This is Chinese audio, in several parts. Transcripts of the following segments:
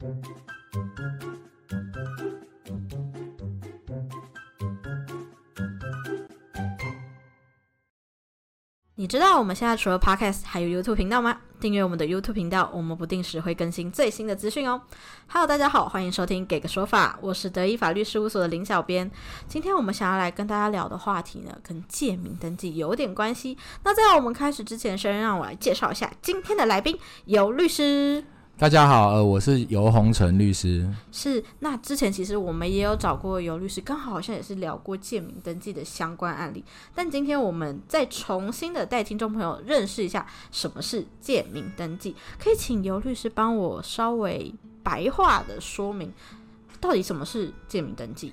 你知道我们现在除了 Podcast 还有 YouTube 频道吗？订阅我们的 YouTube 频道，我们不定时会更新最新的资讯哦。Hello，大家好，欢迎收听给个说法，我是德意法律事务所的林小编。今天我们想要来跟大家聊的话题呢，跟借名登记有点关系。那在我们开始之前，先让我来介绍一下今天的来宾，尤律师。大家好，呃，我是尤宏成律师。是，那之前其实我们也有找过尤律师，刚好好像也是聊过借名登记的相关案例。但今天我们再重新的带听众朋友认识一下什么是借名登记，可以请尤律师帮我稍微白话的说明，到底什么是借名登记？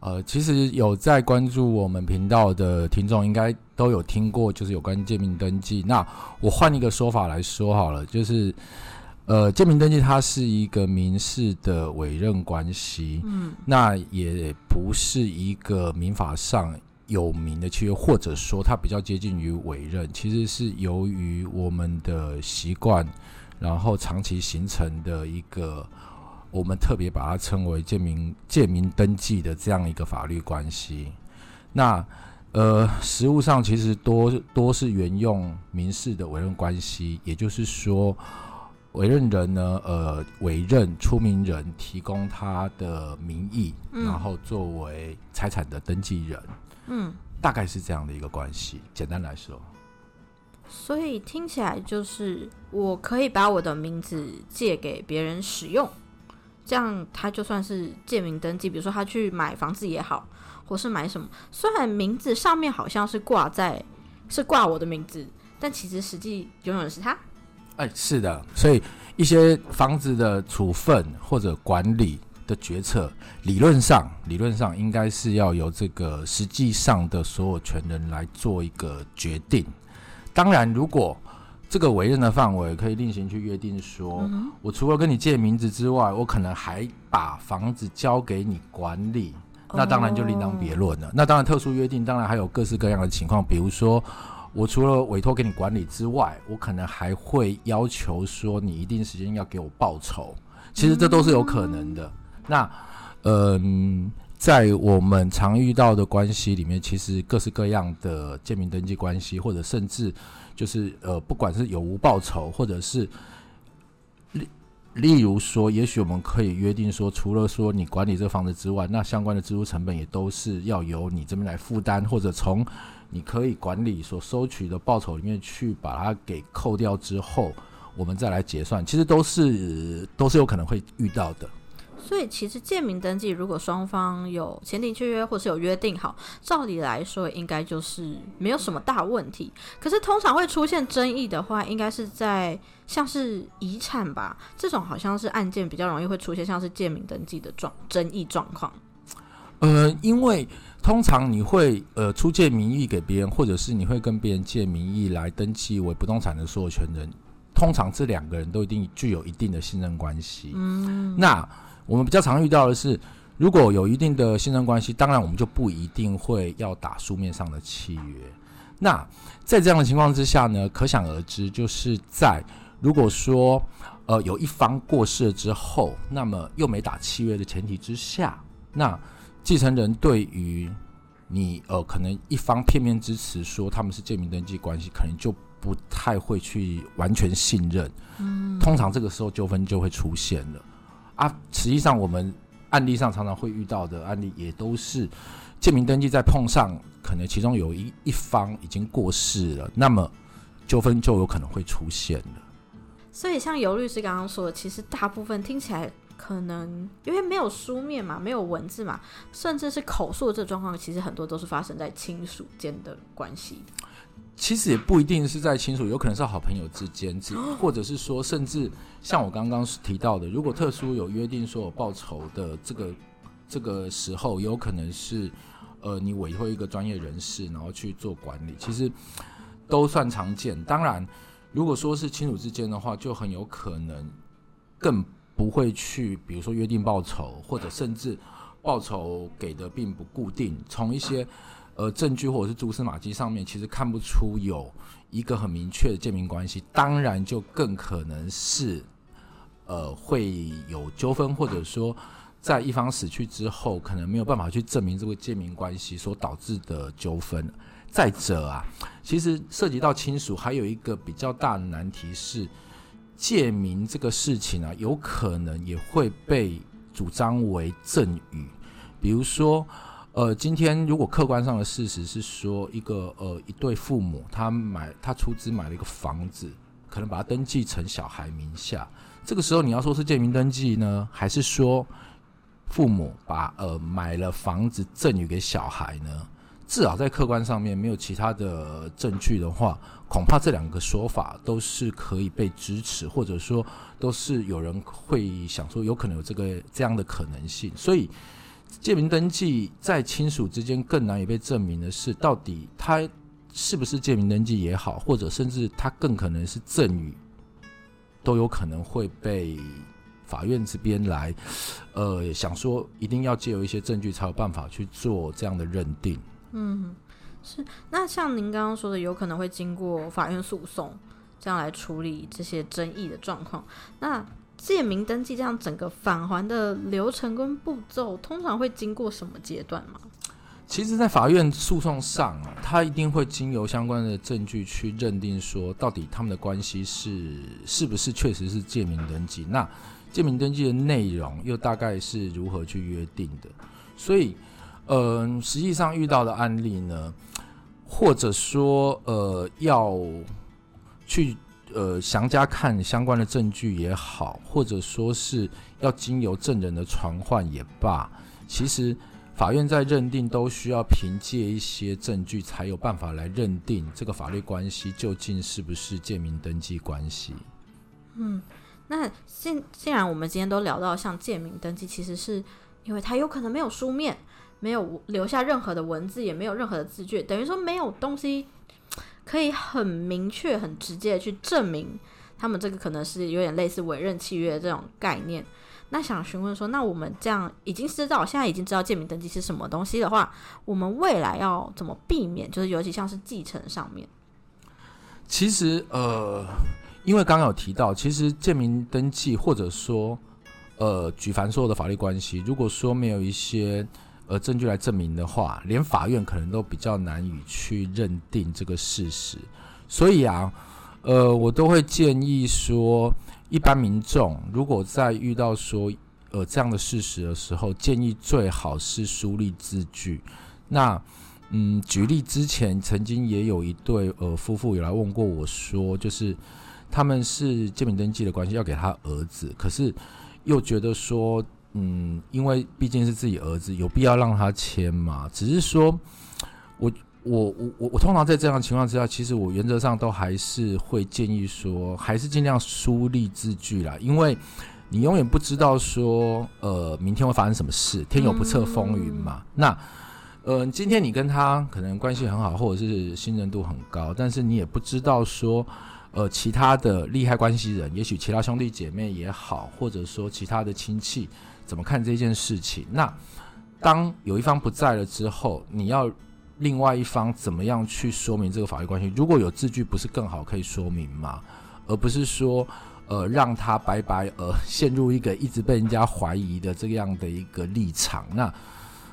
呃，其实有在关注我们频道的听众，应该都有听过，就是有关借名登记。那我换一个说法来说好了，就是。呃，建民登记它是一个民事的委任关系，嗯，那也不是一个民法上有名的契约，或者说它比较接近于委任，其实是由于我们的习惯，然后长期形成的一个，我们特别把它称为建民建民登记的这样一个法律关系。那呃，实务上其实多多是沿用民事的委任关系，也就是说。委任人呢，呃，委任出名人提供他的名义，然后作为财产的登记人，嗯，大概是这样的一个关系。简单来说，所以听起来就是我可以把我的名字借给别人使用，这样他就算是借名登记。比如说他去买房子也好，或是买什么，虽然名字上面好像是挂在是挂我的名字，但其实实际拥有的是他。哎，是的，所以一些房子的处分或者管理的决策，理论上理论上应该是要由这个实际上的所有权人来做一个决定。当然，如果这个委任的范围可以另行去约定，说我除了跟你借名字之外，我可能还把房子交给你管理，那当然就另当别论了。那当然，特殊约定当然还有各式各样的情况，比如说。我除了委托给你管理之外，我可能还会要求说你一定时间要给我报酬。其实这都是有可能的。那，嗯，在我们常遇到的关系里面，其实各式各样的建民登记关系，或者甚至就是呃，不管是有无报酬，或者是例如说，也许我们可以约定说，除了说你管理这个房子之外，那相关的支出成本也都是要由你这边来负担，或者从。你可以管理所收取的报酬里面去把它给扣掉之后，我们再来结算，其实都是都是有可能会遇到的。所以其实借名登记，如果双方有签订契约或是有约定好，照理来说应该就是没有什么大问题。可是通常会出现争议的话，应该是在像是遗产吧，这种好像是案件比较容易会出现像是借名登记的状争议状况。呃，因为。通常你会呃出借名义给别人，或者是你会跟别人借名义来登记为不动产的所有权人。通常这两个人都一定具有一定的信任关系。嗯，那我们比较常遇到的是，如果有一定的信任关系，当然我们就不一定会要打书面上的契约。那在这样的情况之下呢，可想而知，就是在如果说呃有一方过世了之后，那么又没打契约的前提之下，那。继承人对于你呃，可能一方片面支持说他们是借名登记关系，可能就不太会去完全信任。嗯，通常这个时候纠纷就会出现了啊。实际上，我们案例上常常会遇到的案例，也都是借名登记在碰上，可能其中有一一方已经过世了，那么纠纷就有可能会出现了。所以，像尤律师刚刚说的，其实大部分听起来。可能因为没有书面嘛，没有文字嘛，甚至是口述的这状况，其实很多都是发生在亲属间的关系。其实也不一定是在亲属，有可能是好朋友之间，或者是说，甚至像我刚刚提到的，如果特殊有约定说有报酬的这个这个时候，有可能是呃你委托一个专业人士，然后去做管理，其实都算常见。当然，如果说是亲属之间的话，就很有可能更。不会去，比如说约定报酬，或者甚至报酬给的并不固定。从一些呃证据或者是蛛丝马迹上面，其实看不出有一个很明确的借名关系。当然，就更可能是呃会有纠纷，或者说在一方死去之后，可能没有办法去证明这个借名关系所导致的纠纷。再者啊，其实涉及到亲属，还有一个比较大的难题是，借名这个事情啊，有可能也会被主张为赠与。比如说，呃，今天如果客观上的事实是说，一个呃一对父母他买他出资买了一个房子，可能把它登记成小孩名下，这个时候你要说是借名登记呢，还是说父母把呃买了房子赠与给小孩呢？至少在客观上面没有其他的证据的话，恐怕这两个说法都是可以被支持，或者说都是有人会想说有可能有这个这样的可能性。所以，借名登记在亲属之间更难以被证明的是，到底他是不是借名登记也好，或者甚至他更可能是赠与，都有可能会被法院这边来，呃，想说一定要借由一些证据才有办法去做这样的认定。嗯，是。那像您刚刚说的，有可能会经过法院诉讼，这样来处理这些争议的状况。那借名登记这样整个返还的流程跟步骤，通常会经过什么阶段吗？其实，在法院诉讼上啊，他一定会经由相关的证据去认定，说到底他们的关系是是不是确实是借名登记。那借名登记的内容又大概是如何去约定的？所以。嗯，实际上遇到的案例呢，或者说呃要去呃详加看相关的证据也好，或者说是要经由证人的传唤也罢，其实法院在认定都需要凭借一些证据，才有办法来认定这个法律关系究竟是不是借名登记关系。嗯，那现既然我们今天都聊到像借名登记，其实是因为它有可能没有书面。没有留下任何的文字，也没有任何的字据，等于说没有东西可以很明确、很直接的去证明他们这个可能是有点类似委任契约这种概念。那想询问说，那我们这样已经知道，现在已经知道建名登记是什么东西的话，我们未来要怎么避免？就是尤其像是继承上面，其实呃，因为刚刚有提到，其实建名登记或者说呃举凡所有的法律关系，如果说没有一些呃，证据来证明的话，连法院可能都比较难以去认定这个事实。所以啊，呃，我都会建议说，一般民众如果在遇到说呃这样的事实的时候，建议最好是书立字据。那嗯，举例之前曾经也有一对呃夫妇有来问过我说，就是他们是建名登记的关系，要给他儿子，可是又觉得说。嗯，因为毕竟是自己儿子，有必要让他签嘛？只是说，我我我我我通常在这样的情况之下，其实我原则上都还是会建议说，还是尽量书立字据啦，因为你永远不知道说，呃，明天会发生什么事，天有不测风云嘛。那，呃，今天你跟他可能关系很好，或者是信任度很高，但是你也不知道说。呃，其他的利害关系人，也许其他兄弟姐妹也好，或者说其他的亲戚，怎么看这件事情？那当有一方不在了之后，你要另外一方怎么样去说明这个法律关系？如果有字据，不是更好可以说明吗？而不是说，呃，让他白白呃陷入一个一直被人家怀疑的这样的一个立场。那，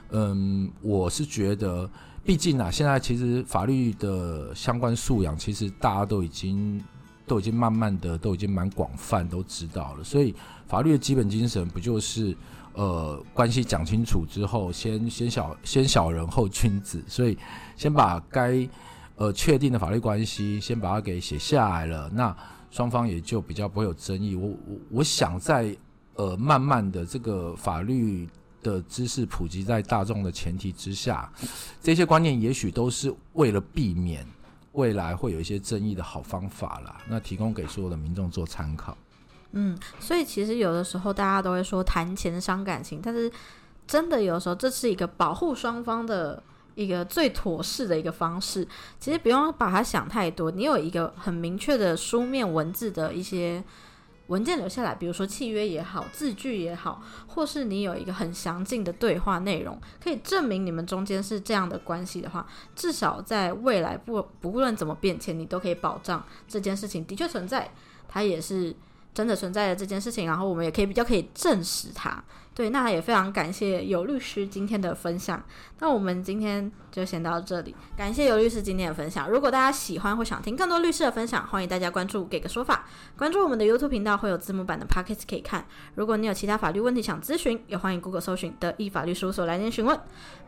嗯，我是觉得。毕竟啊，现在其实法律的相关素养，其实大家都已经都已经慢慢的都已经蛮广泛都知道了。所以法律的基本精神不就是呃关系讲清楚之后，先先小先小人后君子。所以先把该呃确定的法律关系先把它给写下来了，那双方也就比较不会有争议。我我我想在呃慢慢的这个法律。的知识普及在大众的前提之下，这些观念也许都是为了避免未来会有一些争议的好方法啦。那提供给所有的民众做参考。嗯，所以其实有的时候大家都会说谈钱伤感情，但是真的有时候这是一个保护双方的一个最妥适的一个方式。其实不用把它想太多，你有一个很明确的书面文字的一些。文件留下来，比如说契约也好，字据也好，或是你有一个很详尽的对话内容，可以证明你们中间是这样的关系的话，至少在未来不不论怎么变迁，你都可以保障这件事情的确存在，它也是真的存在的这件事情，然后我们也可以比较可以证实它。对，那也非常感谢尤律师今天的分享。那我们今天就先到这里，感谢尤律师今天的分享。如果大家喜欢或想听更多律师的分享，欢迎大家关注“给个说法”，关注我们的 YouTube 频道会有字幕版的 p o c k e t 可以看。如果你有其他法律问题想咨询，也欢迎 Google 搜寻“德意法律事务所”来电询问。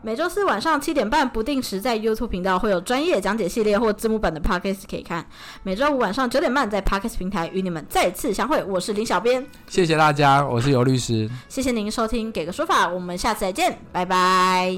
每周四晚上七点半不定时在 YouTube 频道会有专业讲解系列或字幕版的 p o c k e t 可以看。每周五晚上九点半在 p o c k e t 平台与你们再次相会。我是林小编，谢谢大家，我是尤律师，谢谢您收听“给个说法”，我们下次再见，拜拜，